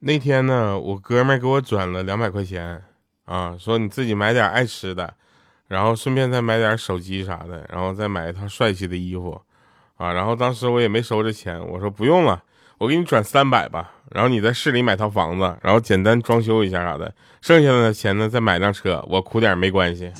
那天呢，我哥们给我转了两百块钱，啊，说你自己买点爱吃的，然后顺便再买点手机啥的，然后再买一套帅气的衣服，啊，然后当时我也没收这钱，我说不用了，我给你转三百吧，然后你在市里买套房子，然后简单装修一下啥的，剩下的钱呢再买辆车，我苦点没关系。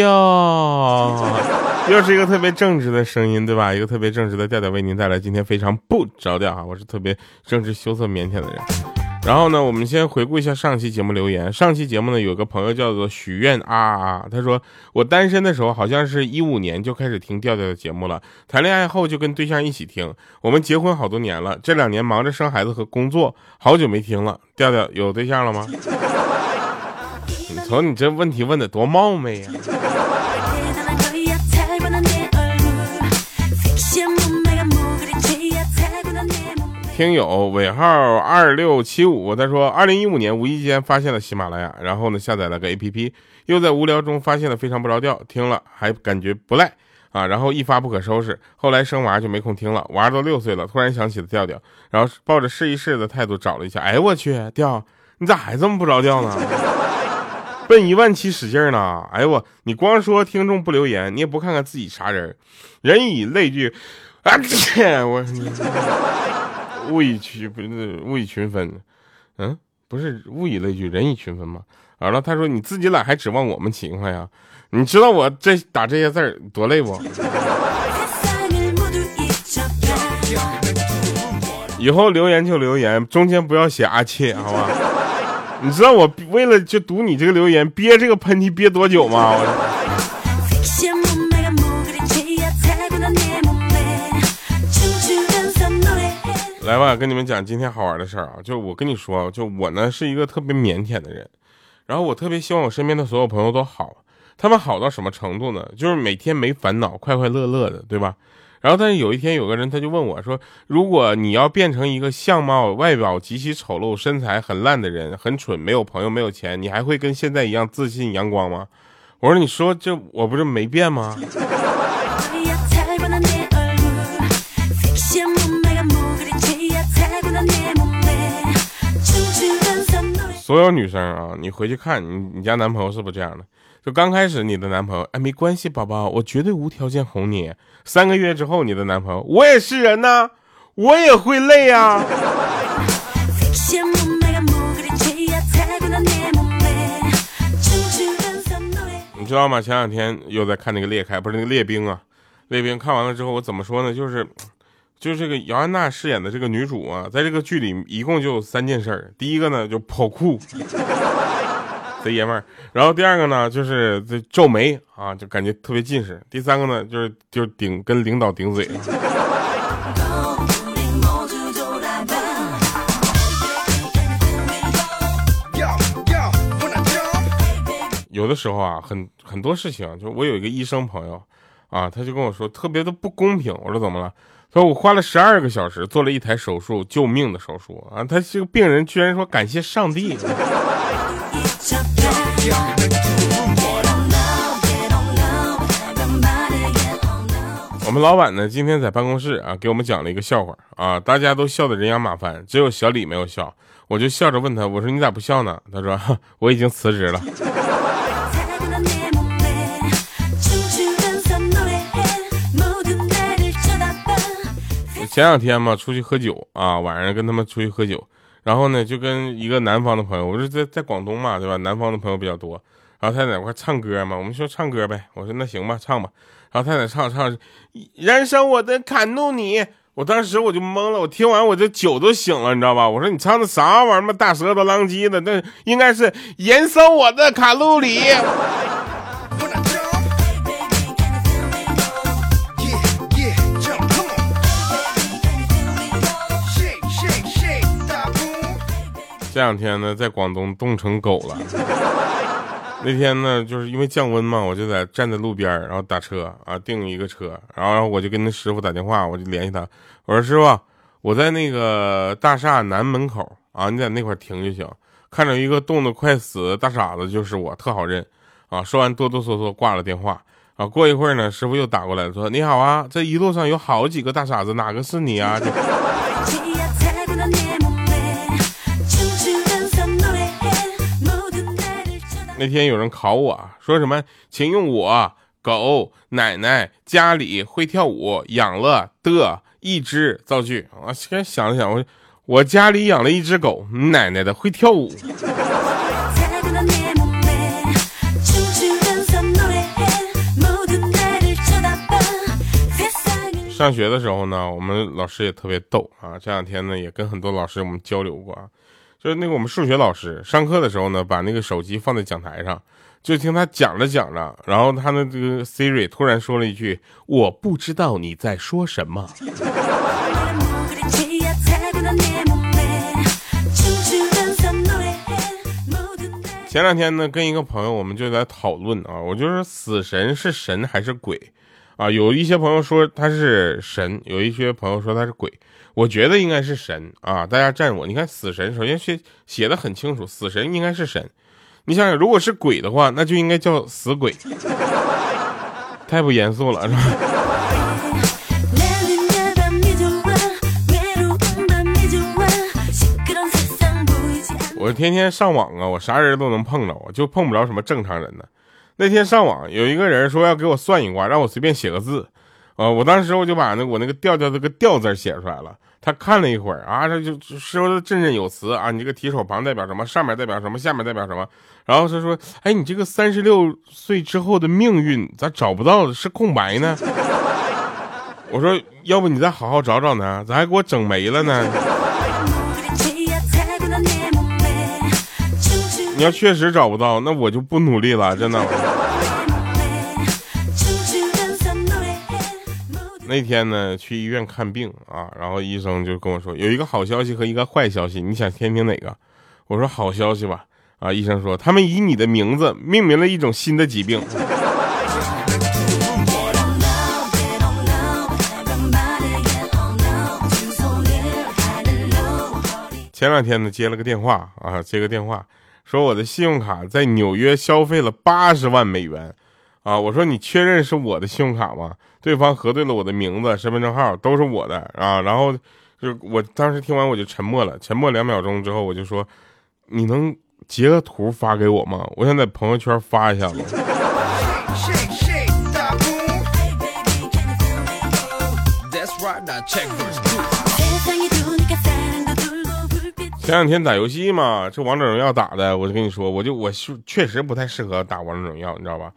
哟，又是一个特别正直的声音，对吧？一个特别正直的调调为您带来今天非常不着调哈，我是特别正直、羞涩、腼腆的人。然后呢，我们先回顾一下上期节目留言。上期节目呢，有个朋友叫做许愿啊啊，他说我单身的时候好像是一五年就开始听调调的节目了，谈恋爱后就跟对象一起听。我们结婚好多年了，这两年忙着生孩子和工作，好久没听了。调调有对象了吗？你瞅你这问题问的多冒昧呀！听友尾号二六七五，他说，二零一五年无意间发现了喜马拉雅，然后呢下载了个 A P P，又在无聊中发现了非常不着调，听了还感觉不赖啊，然后一发不可收拾。后来生娃就没空听了，娃都六岁了，突然想起了调调，然后抱着试一试的态度找了一下，哎我去，调你咋还这么不着调呢？奔一万七使劲呢？哎呦我，你光说听众不留言，你也不看看自己啥人？人以类聚，啊切我。物以群不是物以群分，嗯，不是物以类聚，人以群分吗？完了，他说你自己懒还指望我们勤快呀？你知道我这打这些字儿多累不？以后留言就留言，中间不要写阿切，好吧？你知道我为了就读你这个留言憋这个喷嚏憋多久吗？我来吧，跟你们讲今天好玩的事儿啊！就我跟你说，就我呢是一个特别腼腆的人，然后我特别希望我身边的所有朋友都好，他们好到什么程度呢？就是每天没烦恼，快快乐乐的，对吧？然后但是有一天有个人他就问我说：“如果你要变成一个相貌外表极其丑陋、身材很烂的人，很蠢，没有朋友，没有钱，你还会跟现在一样自信阳光吗？”我说：“你说这我不是没变吗？”所有女生啊，你回去看你你家男朋友是不是这样的？就刚开始你的男朋友，哎，没关系，宝宝，我绝对无条件哄你。三个月之后，你的男朋友，我也是人呐，我也会累啊。你知道吗？前两天又在看那个裂开，不是那个列兵啊，列兵看完了之后，我怎么说呢？就是。就是这个姚安娜饰演的这个女主啊，在这个剧里一共就三件事儿。第一个呢，就跑酷，贼爷们儿；然后第二个呢，就是这皱眉啊，就感觉特别近视；第三个呢，就是就是顶跟领导顶嘴。有的时候啊，很很多事情，就我有一个医生朋友啊，他就跟我说特别的不公平。我说怎么了？说我花了十二个小时做了一台手术，救命的手术啊！他这个病人居然说感谢上帝。我们老板呢，今天在办公室啊，给我们讲了一个笑话啊，大家都笑得人仰马翻，只有小李没有笑。我就笑着问他，我说你咋不笑呢？他说我已经辞职了。前两天嘛，出去喝酒啊，晚上跟他们出去喝酒，然后呢，就跟一个南方的朋友，我是在在广东嘛，对吧？南方的朋友比较多，然后他在那块唱歌嘛，我们说唱歌呗，我说那行吧，唱吧。然后他在唱唱，燃烧我的卡路里，我当时我就懵了，我听完我这酒都醒了，你知道吧？我说你唱的啥玩意儿嘛，大舌头浪叽的，那应该是燃烧我的卡路里。这两天呢，在广东冻成狗了。那天呢，就是因为降温嘛，我就在站在路边然后打车啊，订一个车，然后我就跟那师傅打电话，我就联系他，我说师傅，我在那个大厦南门口啊，你在那块停就行。看着一个冻得快死的大傻子，就是我，特好认啊。说完哆哆嗦嗦挂了电话啊。过一会儿呢，师傅又打过来说：“你好啊，这一路上有好几个大傻子，哪个是你啊？”那天有人考我说什么，请用我狗奶奶家里会跳舞养了的一只造句。我先想了想，我我家里养了一只狗，奶奶的会跳舞。上学的时候呢，我们老师也特别逗啊。这两天呢，也跟很多老师我们交流过啊。就是那个我们数学老师上课的时候呢，把那个手机放在讲台上，就听他讲着讲着，然后他的这个 Siri 突然说了一句：“我不知道你在说什么。”前两天呢，跟一个朋友我们就在讨论啊，我就说死神是神还是鬼啊？有一些朋友说他是神，有一些朋友说他是鬼。我觉得应该是神啊！大家站我，你看死神，首先写写的很清楚，死神应该是神。你想想，如果是鬼的话，那就应该叫死鬼，太不严肃了，是吧？我天天上网啊，我啥人都能碰着，我就碰不着什么正常人呢。那天上网有一个人说要给我算一卦，让我随便写个字。啊！我当时我就把那我那个调调这个调字写出来了。他看了一会儿啊，他就说的振振有词啊。你这个提手旁代表什么？上面代表什么？下面代表什么？然后他说：“哎，你这个三十六岁之后的命运咋找不到是空白呢？” 我说：“要不你再好好找找呢？咋还给我整没了呢？”你要确实找不到，那我就不努力了，真的。那天呢，去医院看病啊，然后医生就跟我说，有一个好消息和一个坏消息，你想听听哪个？我说好消息吧。啊，医生说他们以你的名字命名了一种新的疾病。前两天呢，接了个电话啊，接个电话，说我的信用卡在纽约消费了八十万美元。啊，我说你确认是我的信用卡吗？对方核对了我的名字、身份证号都是我的啊，然后就我当时听完我就沉默了，沉默两秒钟之后我就说，你能截个图发给我吗？我想在朋友圈发一下子。前两天打游戏嘛，这王者荣耀打的，我就跟你说，我就我确实不太适合打王者荣耀，你知道吧？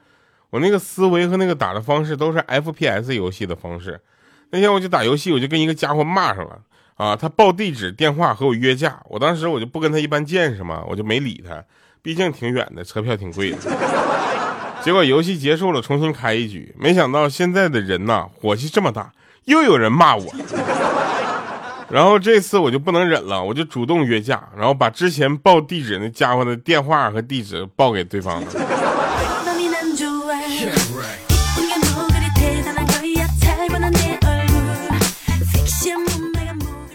我那个思维和那个打的方式都是 FPS 游戏的方式。那天我就打游戏，我就跟一个家伙骂上了啊！他报地址、电话和我约架，我当时我就不跟他一般见识嘛，我就没理他，毕竟挺远的，车票挺贵的。结果游戏结束了，重新开一局，没想到现在的人呐，火气这么大，又有人骂我。然后这次我就不能忍了，我就主动约架，然后把之前报地址那家伙的电话和地址报给对方了。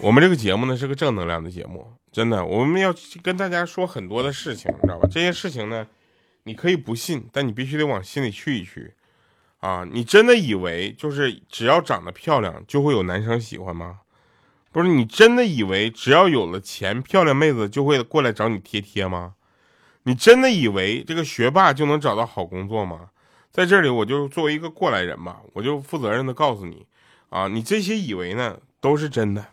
我们这个节目呢是个正能量的节目，真的，我们要跟大家说很多的事情，你知道吧？这些事情呢，你可以不信，但你必须得往心里去一去啊！你真的以为就是只要长得漂亮就会有男生喜欢吗？不是，你真的以为只要有了钱，漂亮妹子就会过来找你贴贴吗？你真的以为这个学霸就能找到好工作吗？在这里，我就作为一个过来人吧，我就负责任的告诉你啊，你这些以为呢？都是真的。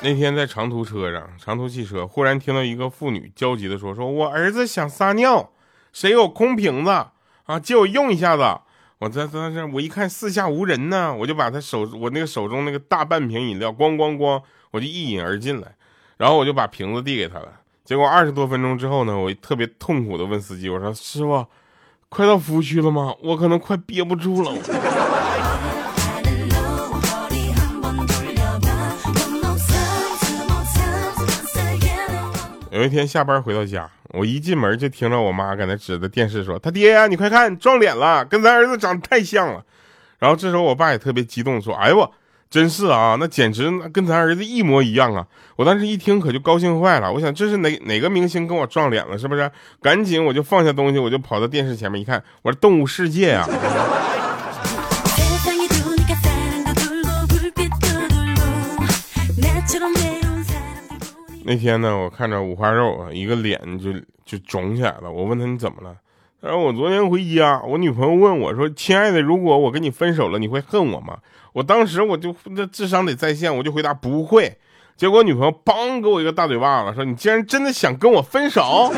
那天在长途车上，长途汽车忽然听到一个妇女焦急的说：“说我儿子想撒尿，谁有空瓶子啊？借我用一下子。”我在在这，我一看四下无人呢，我就把他手我那个手中那个大半瓶饮料咣咣咣，我就一饮而尽了，然后我就把瓶子递给他了。结果二十多分钟之后呢，我特别痛苦的问司机：“我说师傅，快到服务区了吗？我可能快憋不住了。”有一天下班回到家我一进门就听着我妈搁那指着电视说：“他爹呀，你快看，撞脸了，跟咱儿子长得太像了。”然后这时候我爸也特别激动说：“哎呦我，真是啊，那简直跟咱儿子一模一样啊！”我当时一听可就高兴坏了，我想这是哪哪个明星跟我撞脸了是不是？赶紧我就放下东西，我就跑到电视前面一看，我说《动物世界》啊。那天呢，我看着五花肉啊，一个脸就就肿起来了。我问他你怎么了？他说我昨天回家，我女朋友问我说：“亲爱的，如果我跟你分手了，你会恨我吗？”我当时我就那智商得在线，我就回答不会。结果女朋友梆给我一个大嘴巴子，说：“你竟然真的想跟我分手？”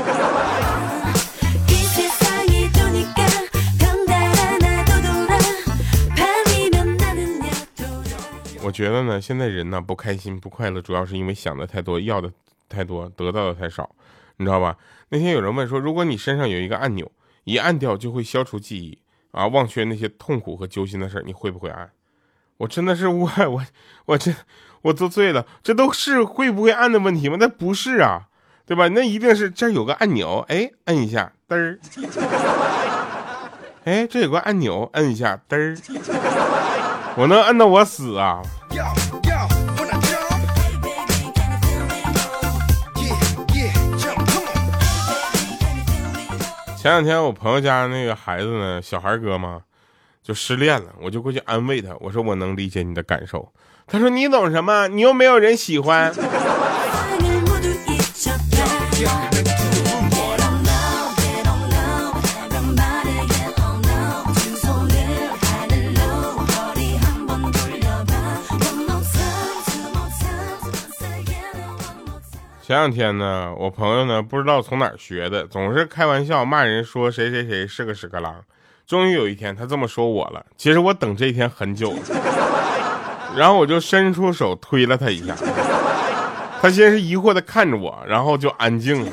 我觉得呢，现在人呢不开心不快乐，主要是因为想的太多，要的太多，得到的太少，你知道吧？那天有人问说，如果你身上有一个按钮，一按掉就会消除记忆啊，忘却那些痛苦和揪心的事儿你会不会按？我真的是我我我这我都醉了，这都是会不会按的问题吗？那不是啊，对吧？那一定是这有个按钮，哎，摁一下，嘚儿，哎，这有个按钮，摁一下，嘚儿。我能摁到我死啊！前两天我朋友家那个孩子呢，小孩哥嘛，就失恋了，我就过去安慰他，我说我能理解你的感受。他说你懂什么？你又没有人喜欢。前两天呢，我朋友呢不知道从哪儿学的，总是开玩笑骂人说谁谁谁是个屎壳郎。终于有一天他这么说我了，其实我等这一天很久了。然后我就伸出手推了他一下，他先是疑惑的看着我，然后就安静了。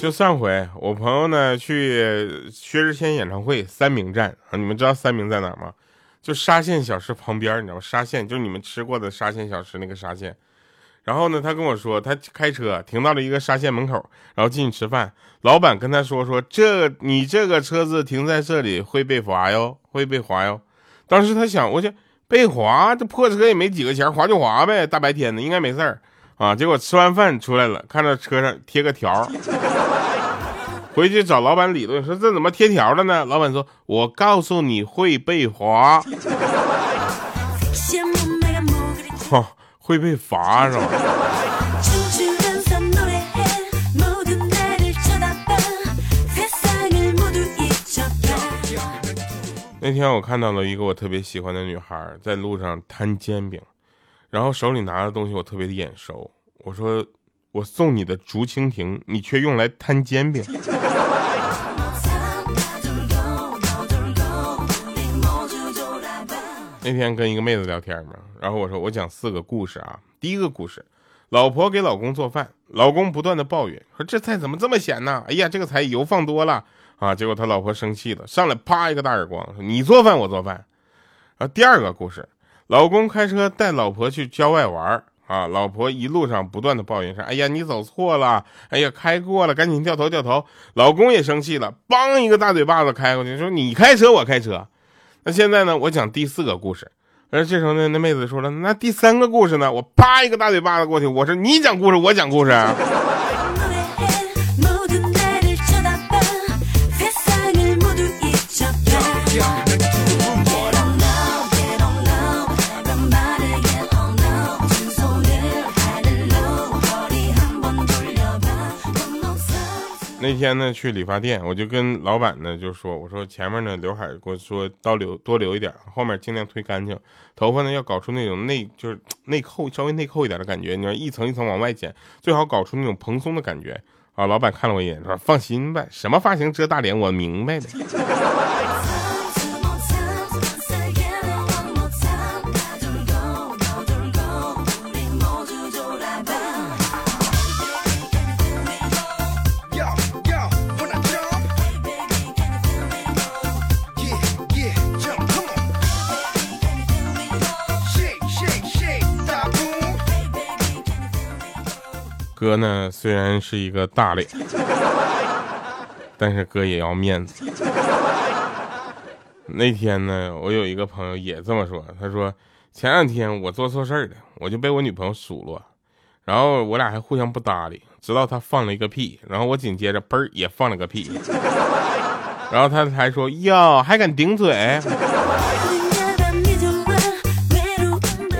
就上回我朋友呢去薛之谦演唱会三明站啊，你们知道三明在哪吗？就沙县小吃旁边，你知道吗？沙县就是你们吃过的沙县小吃那个沙县。然后呢，他跟我说，他开车停到了一个沙县门口，然后进去吃饭。老板跟他说说，这你这个车子停在这里会被罚哟，会被罚哟。当时他想，我去被罚，这破车也没几个钱，划就划呗，大白天的应该没事儿啊。结果吃完饭出来了，看到车上贴个条。回去找老板理论，说这怎么贴条了呢？老板说：“我告诉你会被罚，哈，会被罚是吧？”那天我看到了一个我特别喜欢的女孩在路上摊煎饼，然后手里拿的东西我特别的眼熟。我说。我送你的竹蜻蜓，你却用来摊煎饼。那天跟一个妹子聊天嘛，然后我说我讲四个故事啊。第一个故事，老婆给老公做饭，老公不断的抱怨说这菜怎么这么咸呢？哎呀，这个菜油放多了啊！结果他老婆生气了，上来啪一个大耳光，说你做饭我做饭。啊，第二个故事，老公开车带老婆去郊外玩。啊！老婆一路上不断的抱怨说：“哎呀，你走错了！哎呀，开过了，赶紧掉头掉头！”老公也生气了，梆一个大嘴巴子开过去，说：“你开车，我开车。”那现在呢？我讲第四个故事。而这时候呢，那妹子说了：“那第三个故事呢？”我啪一个大嘴巴子过去，我说：“你讲故事，我讲故事。”那天呢，去理发店，我就跟老板呢就说：“我说前面呢刘海给我说多留多留一点，后面尽量推干净。头发呢要搞出那种内就是内扣，稍微内扣一点的感觉。你要一层一层往外剪，最好搞出那种蓬松的感觉啊。”老板看了我一眼说：“放心吧，什么发型遮大脸，我明白的。”哥呢虽然是一个大脸，但是哥也要面子。那天呢，我有一个朋友也这么说，他说前两天我做错事儿了，我就被我女朋友数落，然后我俩还互相不搭理，直到他放了一个屁，然后我紧接着嘣儿也放了个屁，然后他才说哟，还敢顶嘴。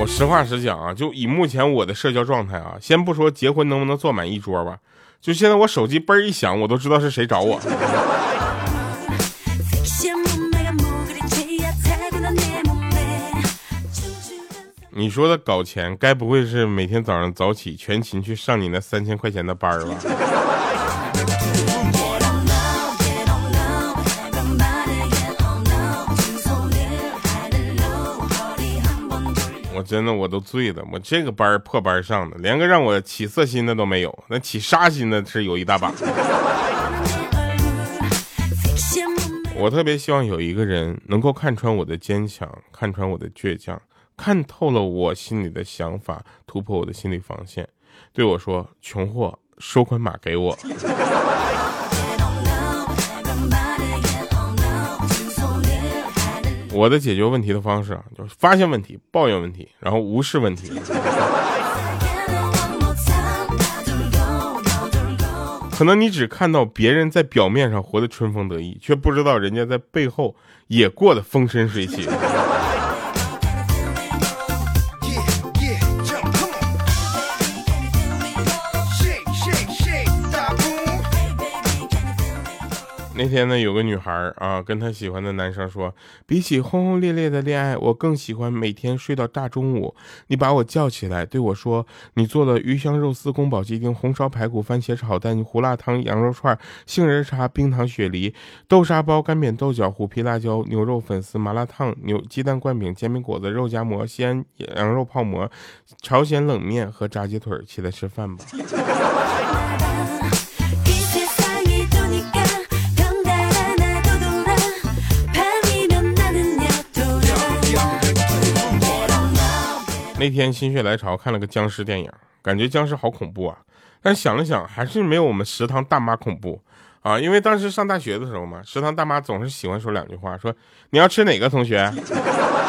我实话实讲啊，就以目前我的社交状态啊，先不说结婚能不能坐满一桌吧，就现在我手机嘣一响，我都知道是谁找我。你说的搞钱，该不会是每天早上早起全勤去上你那三千块钱的班吧？我真的我都醉了，我这个班破班上的，连个让我起色心的都没有，那起杀心的是有一大把。我特别希望有一个人能够看穿我的坚强，看穿我的倔强，看透了我心里的想法，突破我的心理防线，对我说：“穷货，收款码给我。”我的解决问题的方式啊，就是发现问题、抱怨问题，然后无视问题。可能你只看到别人在表面上活得春风得意，却不知道人家在背后也过得风生水起。那天呢，有个女孩啊，跟她喜欢的男生说，比起轰轰烈烈的恋爱，我更喜欢每天睡到大中午。你把我叫起来，对我说，你做了鱼香肉丝、宫保鸡丁、红烧排骨、番茄炒蛋、胡辣汤、羊肉串、杏仁茶、冰糖雪梨、豆沙包、干煸豆角、虎皮辣椒、牛肉粉丝、麻辣烫、牛鸡蛋灌饼、煎饼果子、肉夹馍、西安羊肉泡馍、朝鲜冷面和炸鸡腿，起来吃饭吧。那天心血来潮看了个僵尸电影，感觉僵尸好恐怖啊！但想了想，还是没有我们食堂大妈恐怖啊。因为当时上大学的时候嘛，食堂大妈总是喜欢说两句话，说你要吃哪个同学？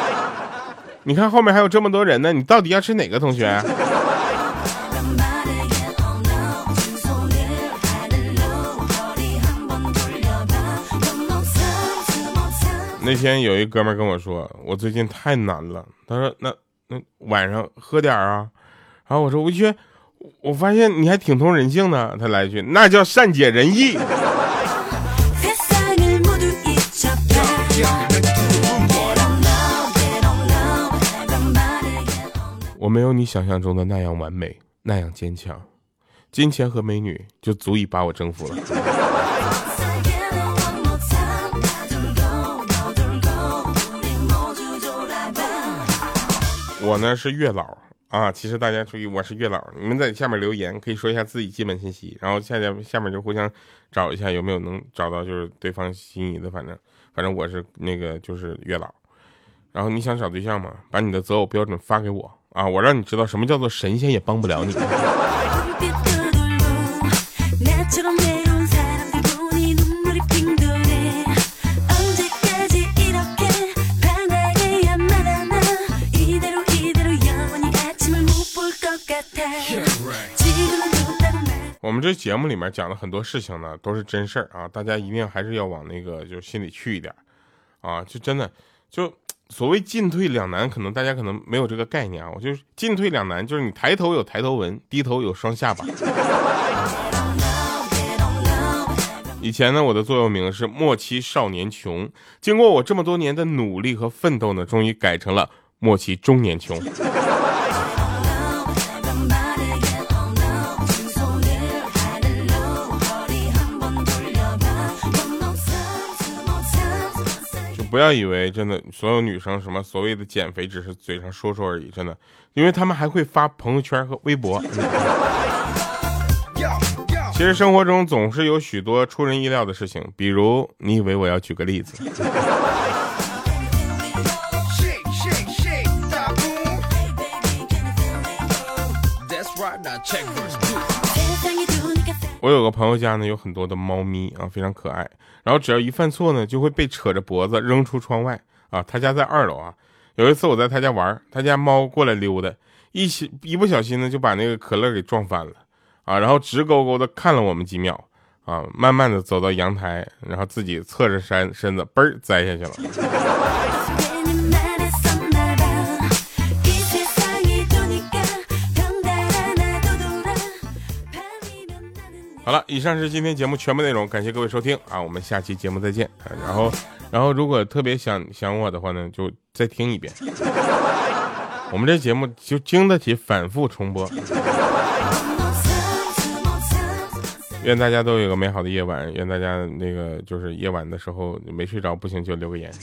你看后面还有这么多人呢，你到底要吃哪个同学？那天有一哥们跟我说，我最近太难了。他说那。那晚上喝点啊，然后我说我去，我发现你还挺通人性的。他来一句，那叫善解人意。我没有你想象中的那样完美，那样坚强，金钱和美女就足以把我征服了。我呢是月老啊，其实大家注意，我是月老。你们在下面留言，可以说一下自己基本信息，然后下下下面就互相找一下有没有能找到就是对方心仪的。反正反正我是那个就是月老。然后你想找对象吗？把你的择偶标准发给我啊，我让你知道什么叫做神仙也帮不了你。我们这节目里面讲的很多事情呢，都是真事儿啊，大家一定还是要往那个就心里去一点，啊，就真的就所谓进退两难，可能大家可能没有这个概念啊，我就是进退两难，就是你抬头有抬头纹，低头有双下巴。以前呢，我的座右铭是莫欺少年穷，经过我这么多年的努力和奋斗呢，终于改成了莫欺中年穷。不要以为真的所有女生什么所谓的减肥只是嘴上说说而已，真的，因为他们还会发朋友圈和微博。其实生活中总是有许多出人意料的事情，比如你以为我要举个例子？我有个朋友家呢，有很多的猫咪啊，非常可爱。然后只要一犯错呢，就会被扯着脖子扔出窗外啊。他家在二楼啊。有一次我在他家玩，他家猫过来溜达，一起一不小心呢就把那个可乐给撞翻了啊。然后直勾勾的看了我们几秒啊，慢慢的走到阳台，然后自己侧着身身子嘣儿栽下去了。好了，以上是今天节目全部内容，感谢各位收听啊，我们下期节目再见。然后，然后如果特别想想我的话呢，就再听一遍。我们这节目就经得起反复重播。愿大家都有个美好的夜晚，愿大家那个就是夜晚的时候没睡着不行就留个言。